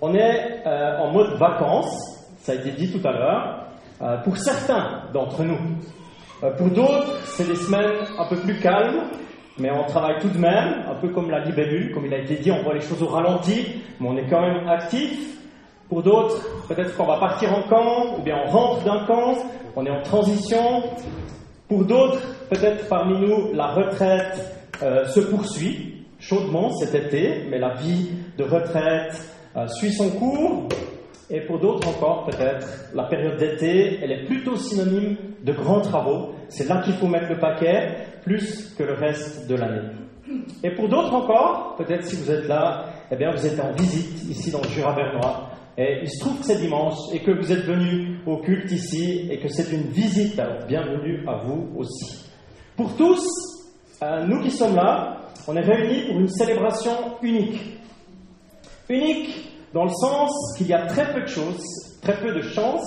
On est euh, en mode vacances, ça a été dit tout à l'heure, euh, pour certains d'entre nous. Euh, pour d'autres, c'est des semaines un peu plus calmes, mais on travaille tout de même, un peu comme la libellule, comme il a été dit, on voit les choses au ralenti, mais on est quand même actif. Pour d'autres, peut-être qu'on va partir en camp, ou bien on rentre d'un camp, on est en transition. Pour d'autres, peut-être parmi nous, la retraite se poursuit chaudement cet été, mais la vie de retraite euh, suit son cours. Et pour d'autres encore, peut-être, la période d'été, elle est plutôt synonyme de grands travaux. C'est là qu'il faut mettre le paquet, plus que le reste de l'année. Et pour d'autres encore, peut-être si vous êtes là, eh bien vous êtes en visite ici dans le Jura bernois. Et il se trouve que c'est dimanche et que vous êtes venu au culte ici et que c'est une visite. Alors bienvenue à vous aussi. Pour tous, euh, nous qui sommes là, on est réunis pour une célébration unique. Unique dans le sens qu'il y a très peu de choses, très peu de chances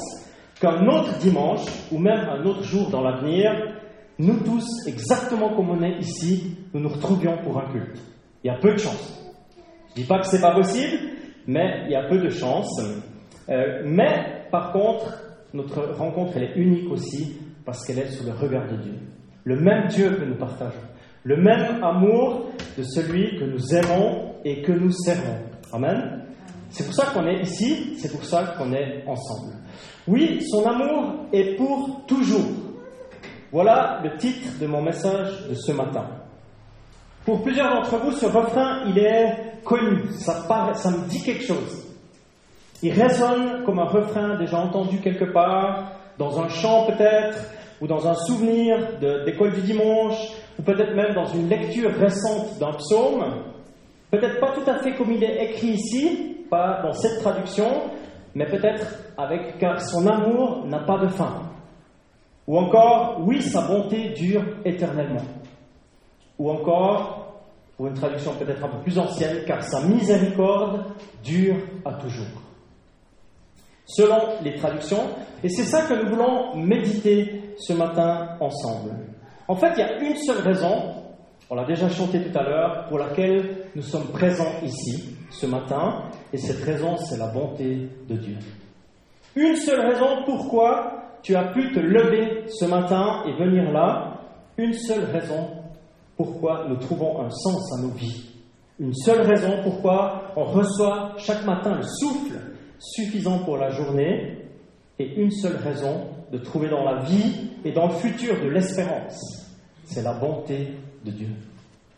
qu'un autre dimanche ou même un autre jour dans l'avenir, nous tous, exactement comme on est ici, nous nous retrouvions pour un culte. Il y a peu de chances. Je ne dis pas que ce n'est pas possible, mais il y a peu de chances. Euh, mais par contre, notre rencontre, elle est unique aussi parce qu'elle est sous le regard de Dieu. Le même Dieu que nous partageons. Le même amour de celui que nous aimons et que nous servons. Amen. C'est pour ça qu'on est ici, c'est pour ça qu'on est ensemble. Oui, son amour est pour toujours. Voilà le titre de mon message de ce matin. Pour plusieurs d'entre vous, ce refrain, il est connu, ça, me dit quelque chose. Il résonne comme un refrain déjà entendu quelque part, dans un chant peut-être, ou dans un souvenir d'école du dimanche, ou peut-être même dans une lecture récente d'un psaume. Peut-être pas tout à fait comme il est écrit ici, pas dans cette traduction, mais peut-être avec car son amour n'a pas de fin. Ou encore, oui, sa bonté dure éternellement. Ou encore, pour une traduction peut-être un peu plus ancienne, car sa miséricorde dure à toujours. Selon les traductions, et c'est ça que nous voulons méditer ce matin ensemble. En fait, il y a une seule raison, on l'a déjà chanté tout à l'heure, pour laquelle nous sommes présents ici ce matin, et cette raison, c'est la bonté de Dieu. Une seule raison pourquoi tu as pu te lever ce matin et venir là, une seule raison pourquoi nous trouvons un sens à nos vies. Une seule raison pourquoi on reçoit chaque matin le souffle suffisant pour la journée, et une seule raison de trouver dans la vie et dans le futur de l'espérance. C'est la bonté de Dieu.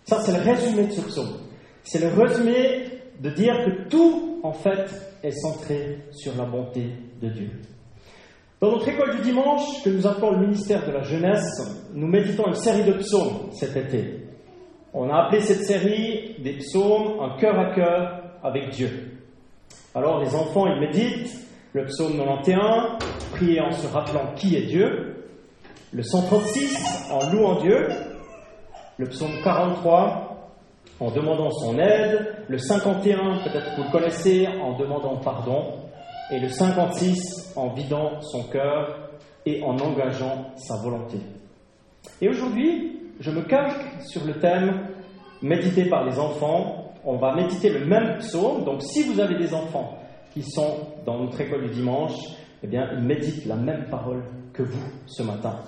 Ça, c'est le résumé de ce psaume. C'est le résumé de dire que tout, en fait, est centré sur la bonté de Dieu. Dans notre école du dimanche, que nous appelons le ministère de la jeunesse, nous méditons une série de psaumes cet été. On a appelé cette série des psaumes un cœur à cœur avec Dieu. Alors les enfants, ils méditent le psaume 91, prier en se rappelant qui est Dieu, le 136 en louant Dieu, le psaume 43 en demandant son aide, le 51, peut-être vous le connaissez, en demandant pardon, et le 56 en vidant son cœur et en engageant sa volonté. Et aujourd'hui, je me calque sur le thème médité par les enfants. On va méditer le même psaume, donc si vous avez des enfants qui sont dans notre école du dimanche, eh bien, ils méditent la même parole que vous ce matin.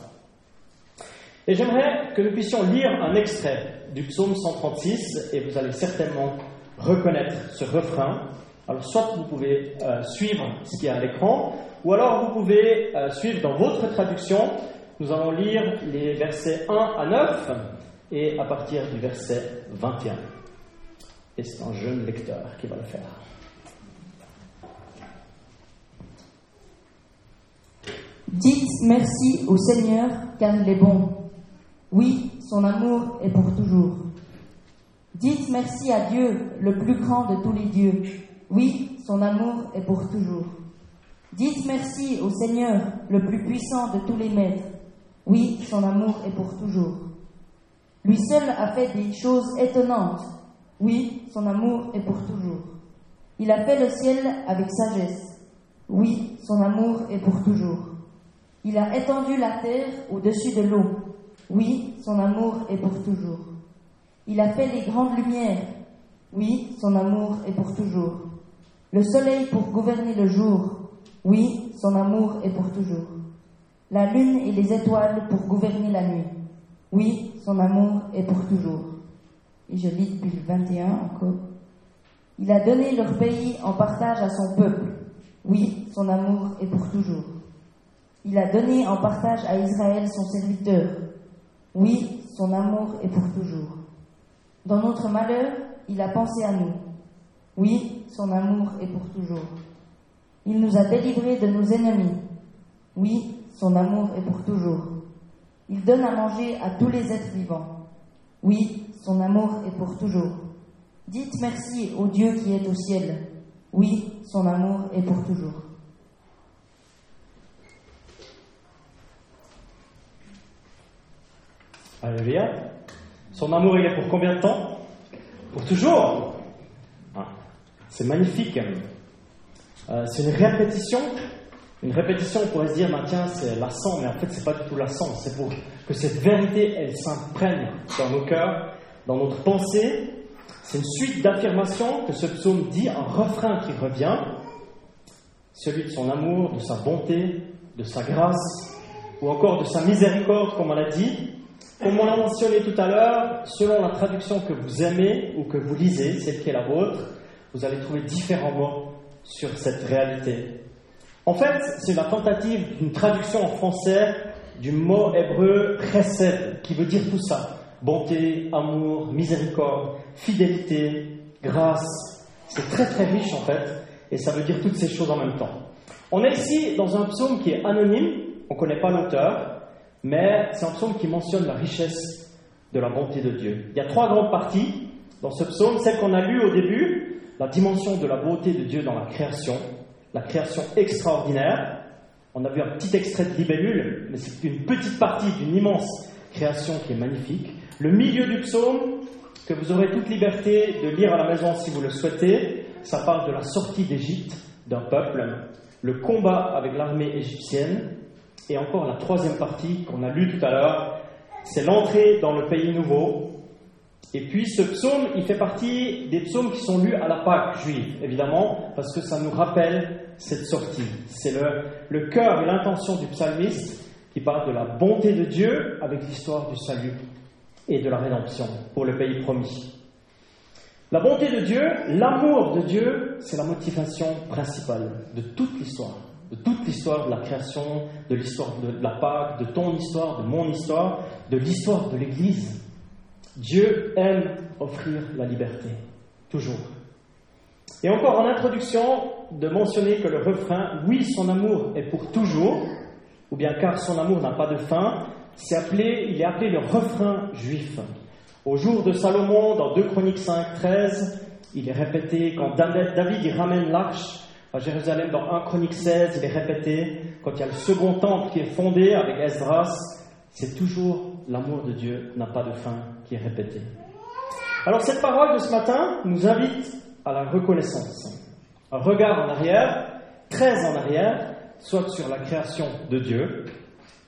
Et j'aimerais que nous puissions lire un extrait du psaume 136 et vous allez certainement reconnaître ce refrain. Alors soit vous pouvez euh, suivre ce qui est à l'écran, ou alors vous pouvez euh, suivre dans votre traduction. Nous allons lire les versets 1 à 9 et à partir du verset 21. Et c'est un jeune lecteur qui va le faire. Dites merci au Seigneur car il est bon. Oui, son amour est pour toujours. Dites merci à Dieu, le plus grand de tous les dieux. Oui, son amour est pour toujours. Dites merci au Seigneur, le plus puissant de tous les maîtres. Oui, son amour est pour toujours. Lui seul a fait des choses étonnantes. Oui, son amour est pour toujours. Il a fait le ciel avec sagesse. Oui, son amour est pour toujours. Il a étendu la terre au-dessus de l'eau. Oui, son amour est pour toujours. Il a fait les grandes lumières. Oui, son amour est pour toujours. Le soleil pour gouverner le jour. Oui, son amour est pour toujours. La lune et les étoiles pour gouverner la nuit. Oui, son amour est pour toujours. Et je lis depuis le 21 encore. Il a donné leur pays en partage à son peuple. Oui, son amour est pour toujours. Il a donné en partage à Israël son serviteur. Oui, son amour est pour toujours. Dans notre malheur, il a pensé à nous. Oui, son amour est pour toujours. Il nous a délivrés de nos ennemis. Oui, son amour est pour toujours. Il donne à manger à tous les êtres vivants. Oui, son amour est pour toujours. Dites merci au Dieu qui est au ciel. Oui, son amour est pour toujours. Alléluia. Son amour, il est pour combien de temps? Pour toujours. Ah, c'est magnifique. Euh, c'est une répétition. Une répétition, on pourrait se dire, tiens, c'est lassant, mais en fait, c'est pas du tout lassant. C'est pour que cette vérité, elle s'imprègne dans nos cœurs, dans notre pensée. C'est une suite d'affirmations que ce psaume dit, un refrain qui revient, celui de son amour, de sa bonté, de sa grâce, ou encore de sa miséricorde, comme on l'a dit, comme on l'a mentionné tout à l'heure, selon la traduction que vous aimez ou que vous lisez, celle qui est la vôtre, vous allez trouver différents mots sur cette réalité. En fait, c'est la tentative d'une traduction en français du mot hébreu chesed, qui veut dire tout ça. Bonté, amour, miséricorde, fidélité, grâce. C'est très très riche en fait, et ça veut dire toutes ces choses en même temps. On est ici dans un psaume qui est anonyme, on ne connaît pas l'auteur, mais c'est un psaume qui mentionne la richesse de la bonté de Dieu. Il y a trois grandes parties dans ce psaume. Celle qu'on a lue au début, la dimension de la beauté de Dieu dans la création, la création extraordinaire. On a vu un petit extrait de libellule, mais c'est une petite partie d'une immense création qui est magnifique. Le milieu du psaume, que vous aurez toute liberté de lire à la maison si vous le souhaitez, ça parle de la sortie d'Égypte d'un peuple, le combat avec l'armée égyptienne, et encore la troisième partie qu'on a lue tout à l'heure, c'est l'entrée dans le pays nouveau. Et puis ce psaume, il fait partie des psaumes qui sont lus à la Pâque juive, évidemment, parce que ça nous rappelle cette sortie. C'est le, le cœur et l'intention du psalmiste qui parle de la bonté de Dieu avec l'histoire du salut et de la rédemption pour le pays promis. La bonté de Dieu, l'amour de Dieu, c'est la motivation principale de toute l'histoire de toute l'histoire de la création, de l'histoire de la Pâque, de ton histoire, de mon histoire, de l'histoire de l'Église. Dieu aime offrir la liberté, toujours. Et encore en introduction, de mentionner que le refrain Oui, son amour est pour toujours, ou bien car son amour n'a pas de fin, appelé, il est appelé le refrain juif. Au jour de Salomon, dans 2 Chroniques 5, 13, il est répété quand David il ramène l'arche à Jérusalem, dans 1 Chronique 16, il est répété, quand il y a le second temple qui est fondé avec Esdras, c'est toujours l'amour de Dieu n'a pas de fin qui est répété. Alors cette parole de ce matin nous invite à la reconnaissance. Un regard en arrière, très en arrière, soit sur la création de Dieu.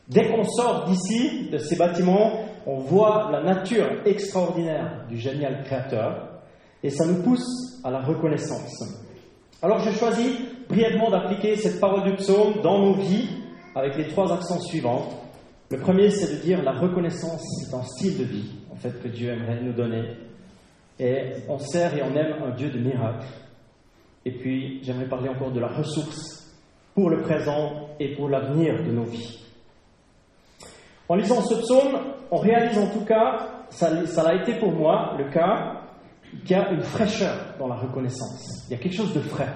Dès qu'on sort d'ici, de ces bâtiments, on voit la nature extraordinaire du génial créateur et ça nous pousse à la reconnaissance. Alors j'ai choisi brièvement d'appliquer cette parole du psaume dans nos vies avec les trois accents suivants. Le premier, c'est de dire la reconnaissance, c'est un style de vie, en fait, que Dieu aimerait nous donner. Et on sert et on aime un Dieu de miracles. Et puis, j'aimerais parler encore de la ressource pour le présent et pour l'avenir de nos vies. En lisant ce psaume, on réalise en tout cas, ça, ça l'a été pour moi le cas, qu'il y a une fraîcheur dans la reconnaissance. Il y a quelque chose de frais.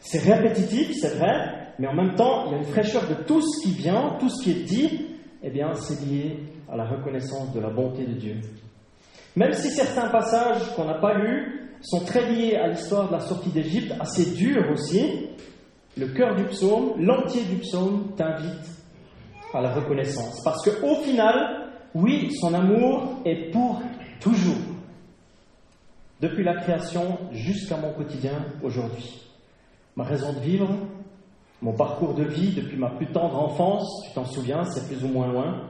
C'est répétitif, c'est vrai, mais en même temps, il y a une fraîcheur de tout ce qui vient, tout ce qui est dit, eh bien, c'est lié à la reconnaissance de la bonté de Dieu. Même si certains passages qu'on n'a pas lus sont très liés à l'histoire de la sortie d'Égypte, assez durs aussi, le cœur du psaume, l'entier du psaume t'invite à la reconnaissance. Parce qu'au final, oui, son amour est pour toujours depuis la création jusqu'à mon quotidien aujourd'hui. Ma raison de vivre, mon parcours de vie depuis ma plus tendre enfance, tu t'en souviens, c'est plus ou moins loin,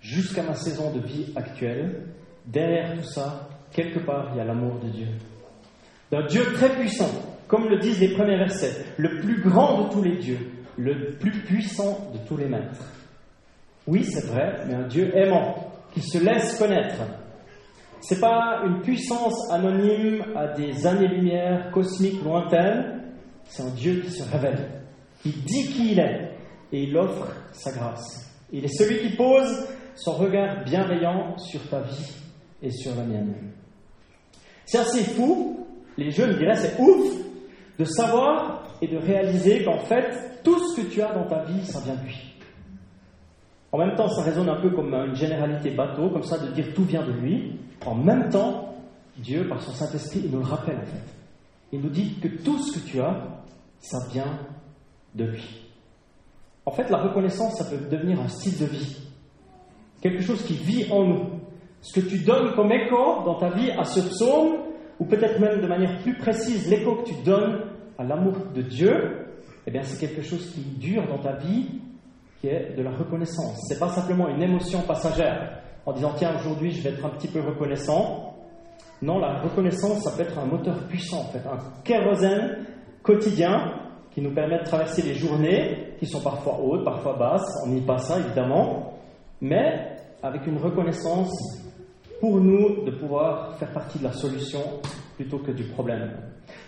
jusqu'à ma saison de vie actuelle, derrière tout ça, quelque part, il y a l'amour de Dieu. D'un Dieu très puissant, comme le disent les premiers versets, le plus grand de tous les dieux, le plus puissant de tous les maîtres. Oui, c'est vrai, mais un Dieu aimant, qui se laisse connaître. Ce n'est pas une puissance anonyme à des années-lumière cosmiques lointaines, c'est un Dieu qui se révèle, qui dit qui il est, et il offre sa grâce. Il est celui qui pose son regard bienveillant sur ta vie et sur la mienne. C'est assez fou, les jeunes diraient c'est ouf, de savoir et de réaliser qu'en fait, tout ce que tu as dans ta vie, ça vient de lui. En même temps, ça résonne un peu comme une généralité bateau, comme ça, de dire tout vient de lui. En même temps, Dieu, par son Saint-Esprit, il nous le rappelle en fait. Il nous dit que tout ce que tu as, ça vient de lui. En fait, la reconnaissance, ça peut devenir un style de vie. Quelque chose qui vit en nous. Ce que tu donnes comme écho dans ta vie à ce psaume, ou peut-être même de manière plus précise, l'écho que tu donnes à l'amour de Dieu, eh bien, c'est quelque chose qui dure dans ta vie, qui est de la reconnaissance. C'est pas simplement une émotion passagère, en disant tiens, aujourd'hui je vais être un petit peu reconnaissant. Non, la reconnaissance, ça peut être un moteur puissant, en fait, un kérosène quotidien qui nous permet de traverser les journées, qui sont parfois hautes, parfois basses, on n'y passe ça évidemment, mais avec une reconnaissance pour nous de pouvoir faire partie de la solution plutôt que du problème.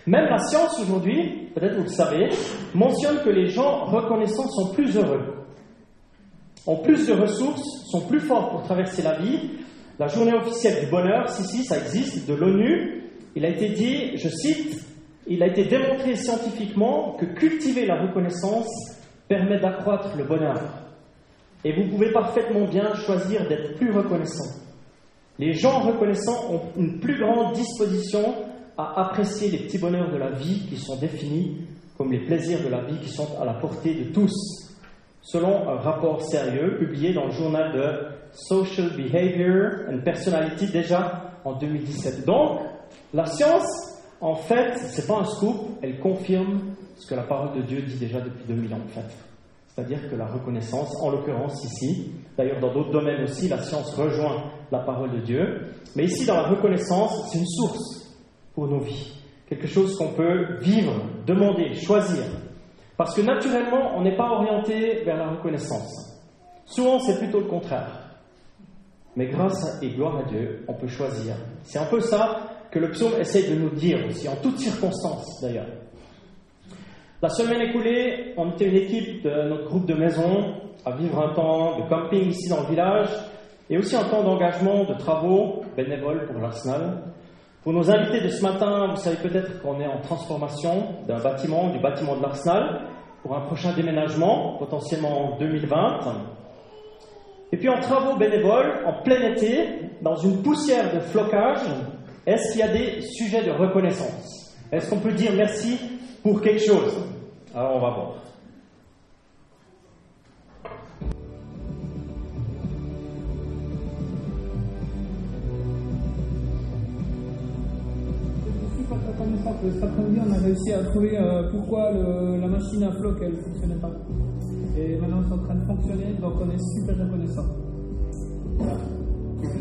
Même la science aujourd'hui, peut-être vous le savez, mentionne que les gens reconnaissants sont plus heureux, ont plus de ressources, sont plus forts pour traverser la vie. La journée officielle du bonheur, si, si, ça existe, de l'ONU, il a été dit, je cite, il a été démontré scientifiquement que cultiver la reconnaissance permet d'accroître le bonheur. Et vous pouvez parfaitement bien choisir d'être plus reconnaissant. Les gens reconnaissants ont une plus grande disposition à apprécier les petits bonheurs de la vie qui sont définis comme les plaisirs de la vie qui sont à la portée de tous, selon un rapport sérieux publié dans le journal de Social Behavior and Personality déjà en 2017. Donc, la science en fait, ce n'est pas un scoop, elle confirme ce que la parole de Dieu dit déjà depuis 2000 ans. C'est-à-dire que la reconnaissance, en l'occurrence ici, d'ailleurs dans d'autres domaines aussi, la science rejoint la parole de Dieu, mais ici dans la reconnaissance, c'est une source pour nos vies. Quelque chose qu'on peut vivre, demander, choisir. Parce que naturellement, on n'est pas orienté vers la reconnaissance. Souvent, c'est plutôt le contraire. Mais grâce et gloire à Dieu, on peut choisir. C'est un peu ça que le psaume essaye de nous dire aussi, en toutes circonstances d'ailleurs. La semaine écoulée, on était une équipe de notre groupe de maison à vivre un temps de camping ici dans le village et aussi un temps d'engagement de travaux bénévoles pour l'Arsenal. Pour nos invités de ce matin, vous savez peut-être qu'on est en transformation d'un bâtiment, du bâtiment de l'Arsenal, pour un prochain déménagement, potentiellement en 2020. Et puis en travaux bénévoles, en plein été, dans une poussière de flocage, est-ce qu'il y a des sujets de reconnaissance? Est-ce qu'on peut dire merci pour quelque chose? Alors on va voir. Cet après-midi, on a réussi à trouver euh, pourquoi la machine à floc elle ne fonctionnait pas. Et maintenant, c'est en train de fonctionner, donc on est super reconnaissant. Voilà.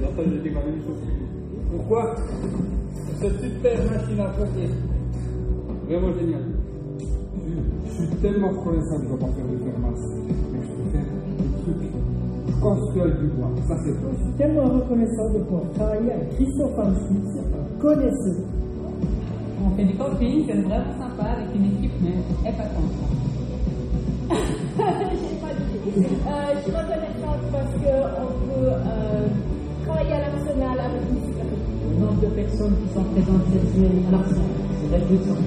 Après, quand même pourquoi? Cette super machine à flotter. Vraiment génial. Je suis tellement reconnaissant de ne pas faire de. Mais je peux faire des trucs du bois. Ça, c'est Je suis tellement reconnaissant de pouvoir travailler avec Christophe Armschmitz, connaisseur. On fait du camping, c'est vraiment sympa avec une équipe, mais épatante. euh, je suis reconnaissante parce qu'on peut euh, travailler à l'arsenal avec une nombre de personnes qui sont présentes cette semaine à l'Arsenal. C'est réjouissant.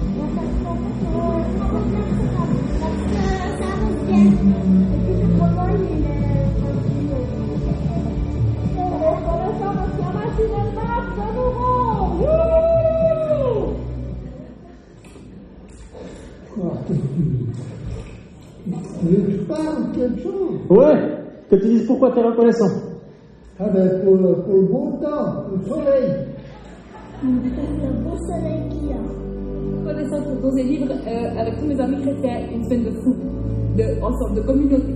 Quelque chose. Ouais, que tu dises pourquoi tu es reconnaissant. Ah ben pour, pour le beau temps, pour le soleil. C'est un beau soleil qu'il y a. Connaissance pour poser livre euh, avec tous mes amis chrétiens, une scène de fou, de, ensemble de communauté.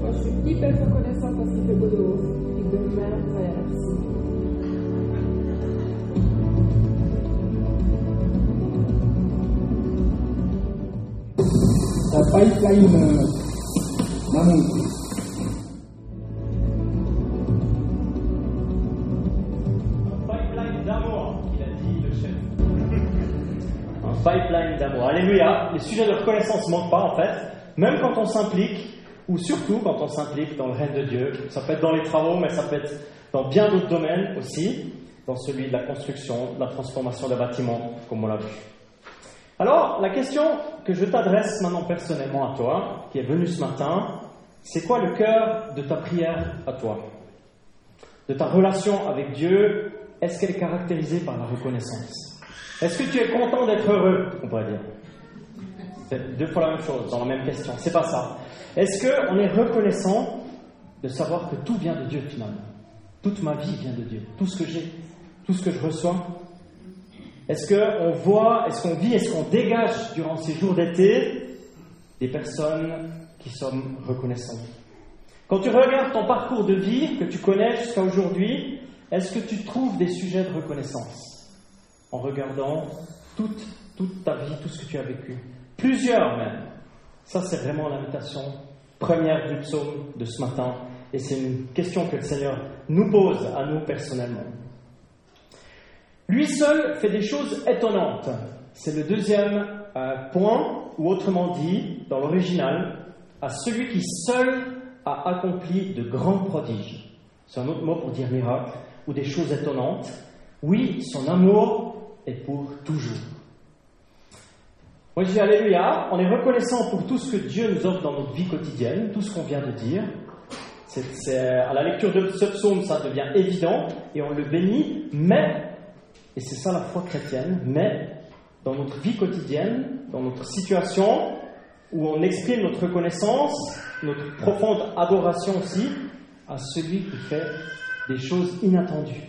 Moi, je suis hyper reconnaissante parce qu'il fait beau dehors. Et demain, on va aller à la piscine. pipeline d'amour. Un pipeline d'amour. Alléluia. Les sujets de reconnaissance ne manquent pas en fait. Même quand on s'implique, ou surtout quand on s'implique dans le règne de Dieu. Ça peut être dans les travaux, mais ça peut être dans bien d'autres domaines aussi, dans celui de la construction, de la transformation des bâtiments, comme on l'a vu. Alors, la question que je t'adresse maintenant personnellement à toi, qui est venu ce matin, c'est quoi le cœur de ta prière à toi? De ta relation avec Dieu, est-ce qu'elle est caractérisée par la reconnaissance? Est-ce que tu es content d'être heureux, on pourrait dire C'est deux fois la même chose, dans la même question. C'est pas ça. Est-ce qu'on est reconnaissant de savoir que tout vient de Dieu finalement? Toute ma vie vient de Dieu. Tout ce que j'ai, tout ce que je reçois. Est-ce qu'on voit, est-ce qu'on vit, est-ce qu'on dégage durant ces jours d'été des personnes qui sont reconnaissantes Quand tu regardes ton parcours de vie que tu connais jusqu'à aujourd'hui, est-ce que tu trouves des sujets de reconnaissance en regardant toute, toute ta vie, tout ce que tu as vécu? Plusieurs même. Ça, c'est vraiment l'invitation première du psaume de ce matin. Et c'est une question que le Seigneur nous pose à nous personnellement. Lui seul fait des choses étonnantes. C'est le deuxième euh, point, ou autrement dit, dans l'original, à celui qui seul a accompli de grands prodiges. C'est un autre mot pour dire miracle, ou des choses étonnantes. Oui, son amour est pour toujours. Moi je dis Alléluia, on est reconnaissant pour tout ce que Dieu nous offre dans notre vie quotidienne, tout ce qu'on vient de dire. À la lecture de ce psaume, ça devient évident et on le bénit, mais, et c'est ça la foi chrétienne, mais dans notre vie quotidienne, dans notre situation, où on exprime notre reconnaissance, notre profonde adoration aussi à celui qui fait des choses inattendues,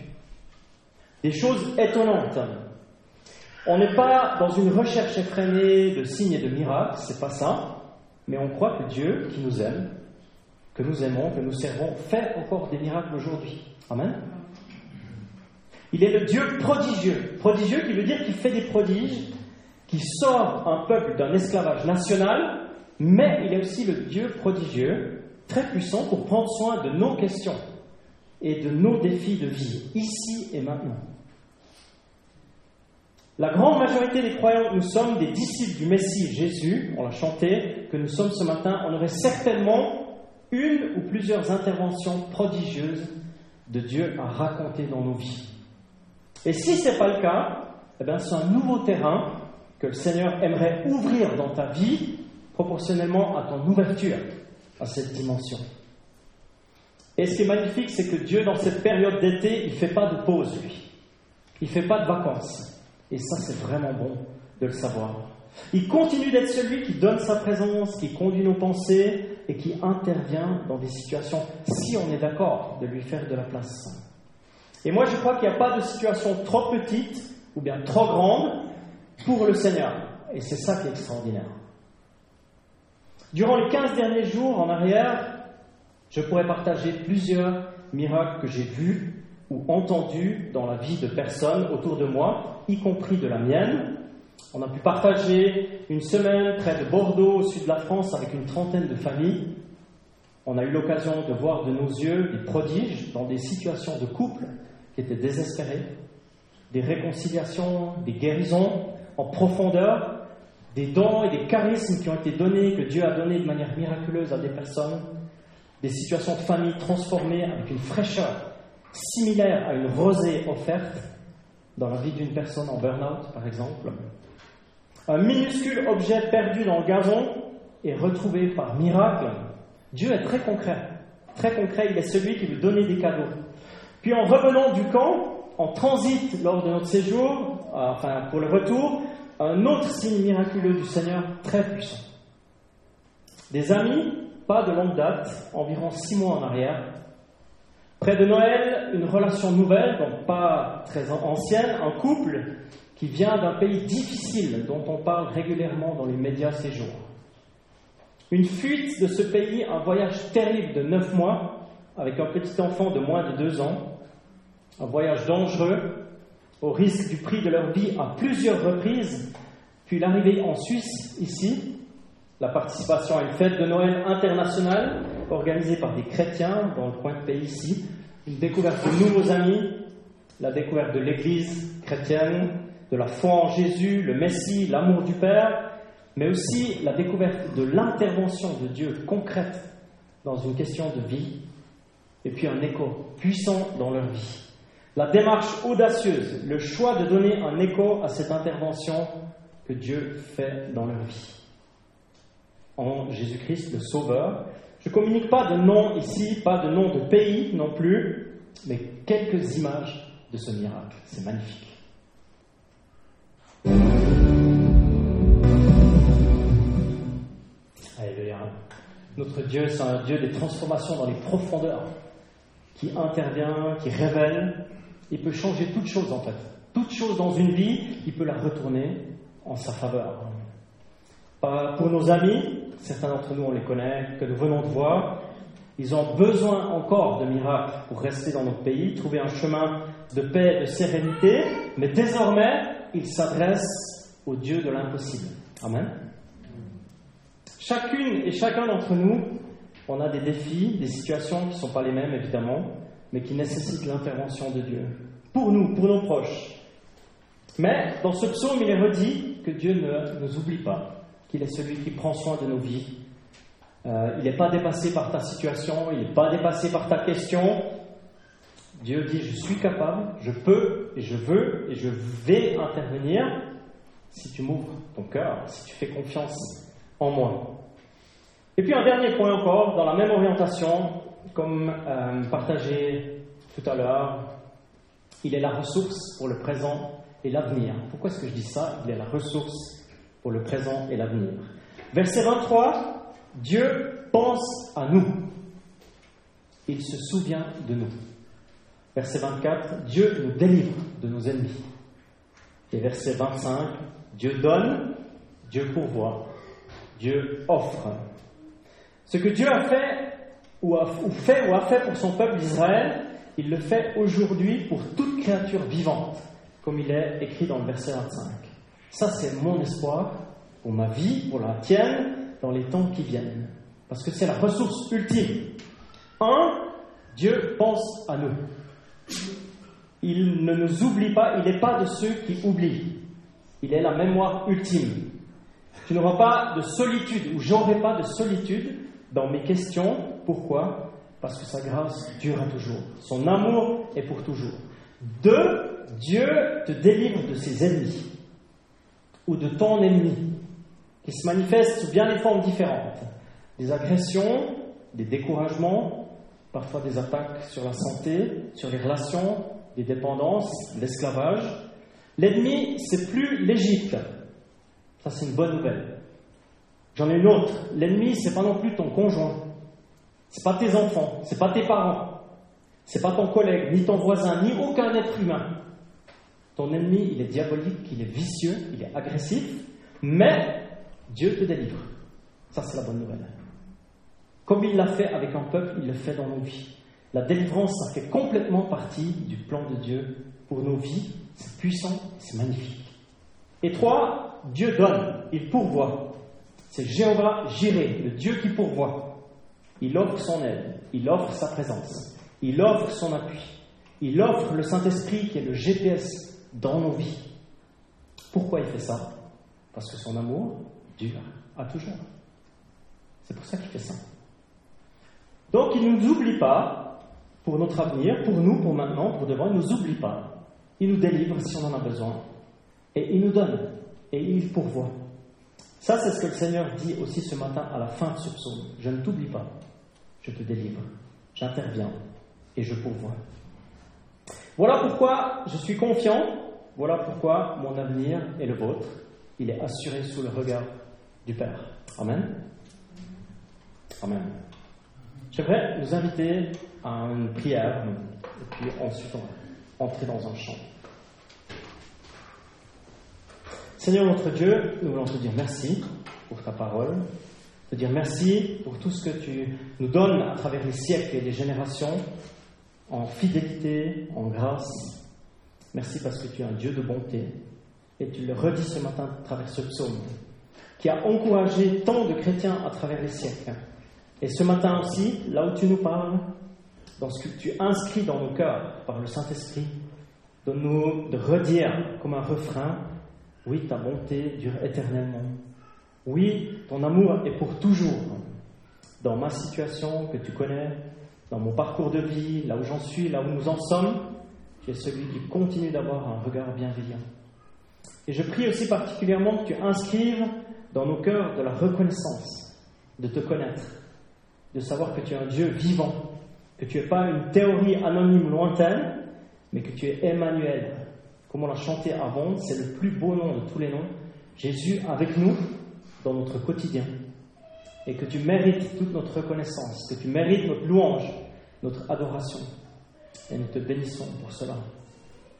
des choses étonnantes. On n'est pas dans une recherche effrénée de signes et de miracles, c'est pas ça, mais on croit que Dieu, qui nous aime, que nous aimons, que nous servons, fait encore des miracles aujourd'hui. Amen. Il est le Dieu prodigieux. Prodigieux qui veut dire qu'il fait des prodiges, qui sort un peuple d'un esclavage national, mais il est aussi le Dieu prodigieux, très puissant pour prendre soin de nos questions et de nos défis de vie, ici et maintenant. La grande majorité des croyants nous sommes des disciples du Messie Jésus, on l'a chanté, que nous sommes ce matin, on aurait certainement une ou plusieurs interventions prodigieuses de Dieu à raconter dans nos vies. Et si ce n'est pas le cas, eh c'est un nouveau terrain que le Seigneur aimerait ouvrir dans ta vie proportionnellement à ton ouverture à cette dimension. Et ce qui est magnifique, c'est que Dieu, dans cette période d'été, il ne fait pas de pause, lui. Il ne fait pas de vacances. Et ça, c'est vraiment bon de le savoir. Il continue d'être celui qui donne sa présence, qui conduit nos pensées et qui intervient dans des situations, si on est d'accord, de lui faire de la place. Et moi, je crois qu'il n'y a pas de situation trop petite ou bien trop grande pour le Seigneur. Et c'est ça qui est extraordinaire. Durant les 15 derniers jours en arrière, je pourrais partager plusieurs miracles que j'ai vus ou entendus dans la vie de personnes autour de moi y compris de la mienne. On a pu partager une semaine près de Bordeaux, au sud de la France, avec une trentaine de familles. On a eu l'occasion de voir de nos yeux des prodiges dans des situations de couple qui étaient désespérés, des réconciliations, des guérisons en profondeur, des dons et des charismes qui ont été donnés, que Dieu a donnés de manière miraculeuse à des personnes, des situations de famille transformées avec une fraîcheur similaire à une rosée offerte, dans la vie d'une personne en burn-out, par exemple. Un minuscule objet perdu dans le gazon est retrouvé par miracle. Dieu est très concret. Très concret, il est celui qui veut donner des cadeaux. Puis en revenant du camp, en transit lors de notre séjour, enfin pour le retour, un autre signe miraculeux du Seigneur très puissant. Des amis, pas de longue date, environ six mois en arrière, Près de Noël, une relation nouvelle, donc pas très ancienne, un couple qui vient d'un pays difficile dont on parle régulièrement dans les médias ces jours. Une fuite de ce pays, un voyage terrible de neuf mois avec un petit enfant de moins de deux ans, un voyage dangereux au risque du prix de leur vie à plusieurs reprises, puis l'arrivée en Suisse, ici, la participation à une fête de Noël internationale organisée par des chrétiens dans le coin de pays ici, une découverte de nouveaux amis, la découverte de l'Église chrétienne, de la foi en Jésus, le Messie, l'amour du Père, mais aussi la découverte de l'intervention de Dieu concrète dans une question de vie, et puis un écho puissant dans leur vie. La démarche audacieuse, le choix de donner un écho à cette intervention que Dieu fait dans leur vie. En Jésus-Christ, le Sauveur. Je ne communique pas de nom ici, pas de nom de pays non plus, mais quelques images de ce miracle. C'est magnifique. Alléluia. Notre Dieu, c'est un Dieu des transformations dans les profondeurs, qui intervient, qui révèle. Il peut changer toute chose en fait. Toute chose dans une vie, il peut la retourner en sa faveur. Pour nos amis, certains d'entre nous on les connaît, que nous venons de voir, ils ont besoin encore de miracles pour rester dans notre pays, trouver un chemin de paix, de sérénité, mais désormais, ils s'adressent au Dieu de l'impossible. Amen. Chacune et chacun d'entre nous, on a des défis, des situations qui ne sont pas les mêmes évidemment, mais qui nécessitent l'intervention de Dieu. Pour nous, pour nos proches. Mais dans ce psaume, il est redit que Dieu ne nous oublie pas, qu'il est celui qui prend soin de nos vies. Euh, il n'est pas dépassé par ta situation, il n'est pas dépassé par ta question. Dieu dit, je suis capable, je peux et je veux et je vais intervenir si tu m'ouvres ton cœur, si tu fais confiance en moi. Et puis un dernier point encore, dans la même orientation, comme euh, partagé tout à l'heure, il est la ressource pour le présent et l'avenir. Pourquoi est-ce que je dis ça? Il est la ressource pour le présent et l'avenir. Verset 23, Dieu pense à nous. Il se souvient de nous. Verset 24, Dieu nous délivre de nos ennemis. Et verset 25, Dieu donne, Dieu pourvoit, Dieu offre. Ce que Dieu a fait ou, a, fait ou a fait pour son peuple d'Israël, il le fait aujourd'hui pour toute créature vivante, comme il est écrit dans le verset 25. Ça, c'est mon espoir pour ma vie, pour la tienne, dans les temps qui viennent. Parce que c'est la ressource ultime. Un, Dieu pense à nous. Il ne nous oublie pas, il n'est pas de ceux qui oublient. Il est la mémoire ultime. Tu n'auras pas de solitude, ou j'aurai pas de solitude dans mes questions. Pourquoi? Parce que sa grâce dure à toujours. Son amour est pour toujours. Deux, Dieu te délivre de ses ennemis, ou de ton ennemi, qui se manifeste sous bien des formes différentes. Des agressions, des découragements, parfois des attaques sur la santé, sur les relations, des dépendances, l'esclavage. L'ennemi, c'est plus l'Égypte. Ça, c'est une bonne nouvelle. J'en ai une autre. L'ennemi, c'est pas non plus ton conjoint. C'est pas tes enfants. C'est pas tes parents. C'est pas ton collègue, ni ton voisin, ni aucun être humain. Ton ennemi, il est diabolique, il est vicieux, il est agressif, mais Dieu te délivre. Ça, c'est la bonne nouvelle. Comme il l'a fait avec un peuple, il le fait dans nos vies. La délivrance, ça fait complètement partie du plan de Dieu pour nos vies. C'est puissant, c'est magnifique. Et trois, Dieu donne, il pourvoit. C'est Jéhovah Jiré, le Dieu qui pourvoit. Il offre son aide, il offre sa présence, il offre son appui, il offre le Saint-Esprit qui est le GPS dans nos vies. Pourquoi il fait ça? Parce que son amour dure à toujours. C'est pour ça qu'il fait ça. Donc il ne nous oublie pas pour notre avenir, pour nous, pour maintenant, pour devant, il ne nous oublie pas. Il nous délivre si on en a besoin. Et il nous donne. Et il pourvoit. Ça, c'est ce que le Seigneur dit aussi ce matin à la fin de ce psaume. Je ne t'oublie pas. Je te délivre. J'interviens. Et je pourvois. Voilà pourquoi je suis confiant. Voilà pourquoi mon avenir est le vôtre. Il est assuré sous le regard du Père. Amen. Amen. J'aimerais nous inviter à une prière et puis ensuite entrer dans un chant. Seigneur notre Dieu, nous voulons te dire merci pour ta parole, te dire merci pour tout ce que tu nous donnes à travers les siècles et les générations, en fidélité, en grâce. Merci parce que tu es un Dieu de bonté et tu le redis ce matin à travers ce psaume qui a encouragé tant de chrétiens à travers les siècles. Et ce matin aussi, là où tu nous parles, dans ce que tu inscris dans nos cœurs par le Saint-Esprit, donne-nous de redire comme un refrain, oui, ta bonté dure éternellement. Oui, ton amour est pour toujours. Dans ma situation que tu connais, dans mon parcours de vie, là où j'en suis, là où nous en sommes, tu es celui qui continue d'avoir un regard bienveillant. Et je prie aussi particulièrement que tu inscrives dans nos cœurs de la reconnaissance, de te connaître, de savoir que tu es un Dieu vivant, que tu n'es pas une théorie anonyme lointaine, mais que tu es Emmanuel. Comme on l'a chanté avant, c'est le plus beau nom de tous les noms. Jésus avec nous dans notre quotidien. Et que tu mérites toute notre reconnaissance, que tu mérites notre louange, notre adoration. Et nous te bénissons pour cela.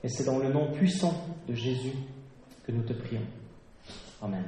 Et c'est dans le nom puissant de Jésus que nous te prions. Amen.